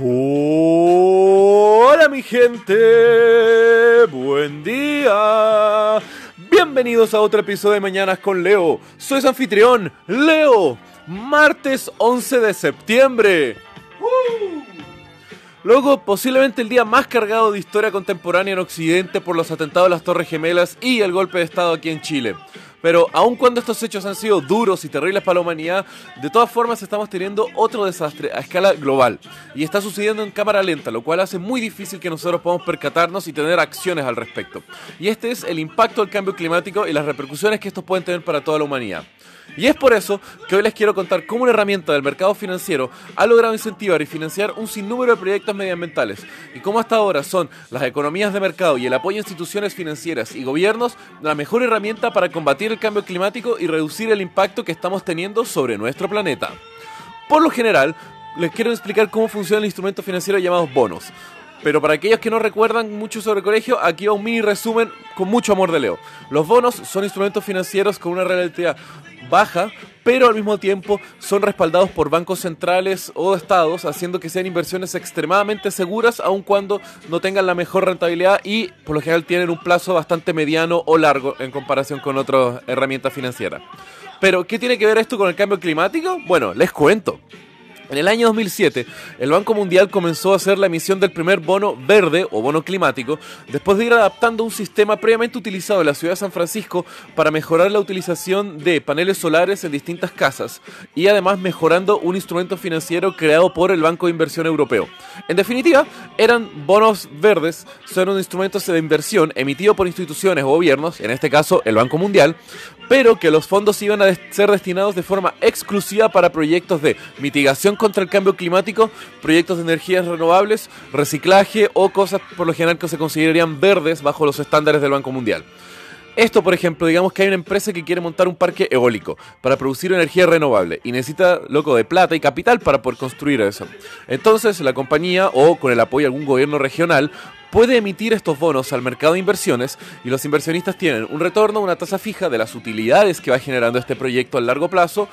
Hola mi gente, buen día. Bienvenidos a otro episodio de Mañanas con Leo. Soy su anfitrión, Leo. Martes 11 de septiembre. Luego, posiblemente el día más cargado de historia contemporánea en Occidente por los atentados a las Torres Gemelas y el golpe de Estado aquí en Chile. Pero aun cuando estos hechos han sido duros y terribles para la humanidad, de todas formas estamos teniendo otro desastre a escala global. Y está sucediendo en cámara lenta, lo cual hace muy difícil que nosotros podamos percatarnos y tener acciones al respecto. Y este es el impacto del cambio climático y las repercusiones que estos pueden tener para toda la humanidad. Y es por eso que hoy les quiero contar cómo una herramienta del mercado financiero ha logrado incentivar y financiar un sinnúmero de proyectos medioambientales y cómo hasta ahora son las economías de mercado y el apoyo a instituciones financieras y gobiernos la mejor herramienta para combatir el cambio climático y reducir el impacto que estamos teniendo sobre nuestro planeta. Por lo general, les quiero explicar cómo funciona el instrumento financiero llamado bonos. Pero para aquellos que no recuerdan mucho sobre el colegio, aquí va un mini resumen con mucho amor de Leo. Los bonos son instrumentos financieros con una relatividad baja, pero al mismo tiempo son respaldados por bancos centrales o estados, haciendo que sean inversiones extremadamente seguras, aun cuando no tengan la mejor rentabilidad y por lo general tienen un plazo bastante mediano o largo en comparación con otras herramientas financieras. Pero, ¿qué tiene que ver esto con el cambio climático? Bueno, les cuento. En el año 2007, el Banco Mundial comenzó a hacer la emisión del primer bono verde o bono climático, después de ir adaptando un sistema previamente utilizado en la ciudad de San Francisco para mejorar la utilización de paneles solares en distintas casas y además mejorando un instrumento financiero creado por el Banco de Inversión Europeo. En definitiva, eran bonos verdes, son instrumentos de inversión emitidos por instituciones o gobiernos, en este caso el Banco Mundial, pero que los fondos iban a ser destinados de forma exclusiva para proyectos de mitigación contra el cambio climático, proyectos de energías renovables, reciclaje o cosas por lo general que se considerarían verdes bajo los estándares del Banco Mundial. Esto, por ejemplo, digamos que hay una empresa que quiere montar un parque eólico para producir energía renovable y necesita, loco, de plata y capital para poder construir eso. Entonces, la compañía o con el apoyo de algún gobierno regional puede emitir estos bonos al mercado de inversiones y los inversionistas tienen un retorno, una tasa fija de las utilidades que va generando este proyecto a largo plazo,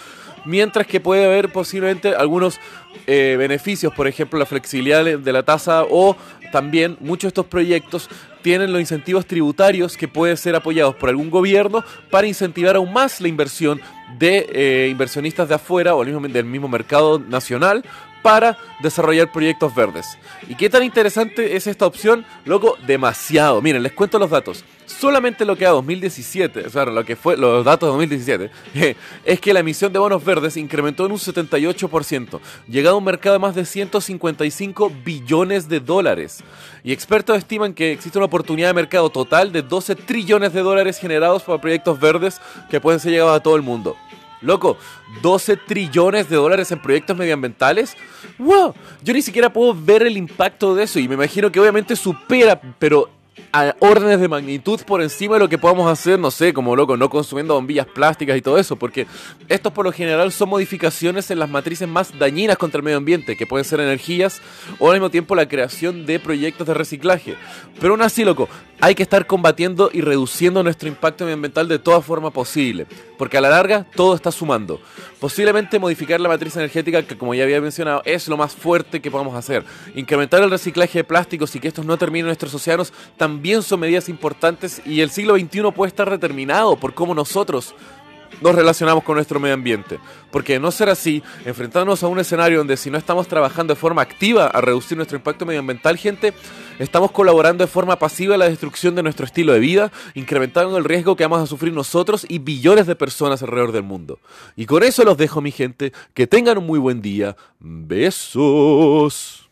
mientras que puede haber posiblemente algunos eh, beneficios, por ejemplo, la flexibilidad de la tasa o también muchos de estos proyectos tienen los incentivos tributarios que pueden ser apoyados por algún gobierno para incentivar aún más la inversión de eh, inversionistas de afuera o del mismo mercado nacional para desarrollar proyectos verdes. ¿Y qué tan interesante es esta opción? Loco, demasiado. Miren, les cuento los datos. Solamente lo que a 2017, o sea, lo que fue los datos de 2017, es que la emisión de bonos verdes incrementó en un 78%, llegado a un mercado de más de 155 billones de dólares. Y expertos estiman que existe una oportunidad de mercado total de 12 trillones de dólares generados por proyectos verdes que pueden ser llegados a todo el mundo. Loco, 12 trillones de dólares en proyectos medioambientales. ¡Wow! Yo ni siquiera puedo ver el impacto de eso y me imagino que obviamente supera, pero a órdenes de magnitud por encima de lo que podamos hacer, no sé, como loco, no consumiendo bombillas plásticas y todo eso, porque estos por lo general son modificaciones en las matrices más dañinas contra el medio ambiente, que pueden ser energías o al mismo tiempo la creación de proyectos de reciclaje. Pero aún así, loco, hay que estar combatiendo y reduciendo nuestro impacto medioambiental de toda forma posible, porque a la larga todo está sumando. Posiblemente modificar la matriz energética, que como ya había mencionado, es lo más fuerte que podamos hacer. Incrementar el reciclaje de plásticos y que estos no terminen en nuestros océanos también son medidas importantes y el siglo XXI puede estar determinado por cómo nosotros nos relacionamos con nuestro medio ambiente. Porque de no ser así, enfrentarnos a un escenario donde si no estamos trabajando de forma activa a reducir nuestro impacto medioambiental, gente, estamos colaborando de forma pasiva en la destrucción de nuestro estilo de vida, incrementando el riesgo que vamos a sufrir nosotros y billones de personas alrededor del mundo. Y con eso los dejo, mi gente. Que tengan un muy buen día. Besos.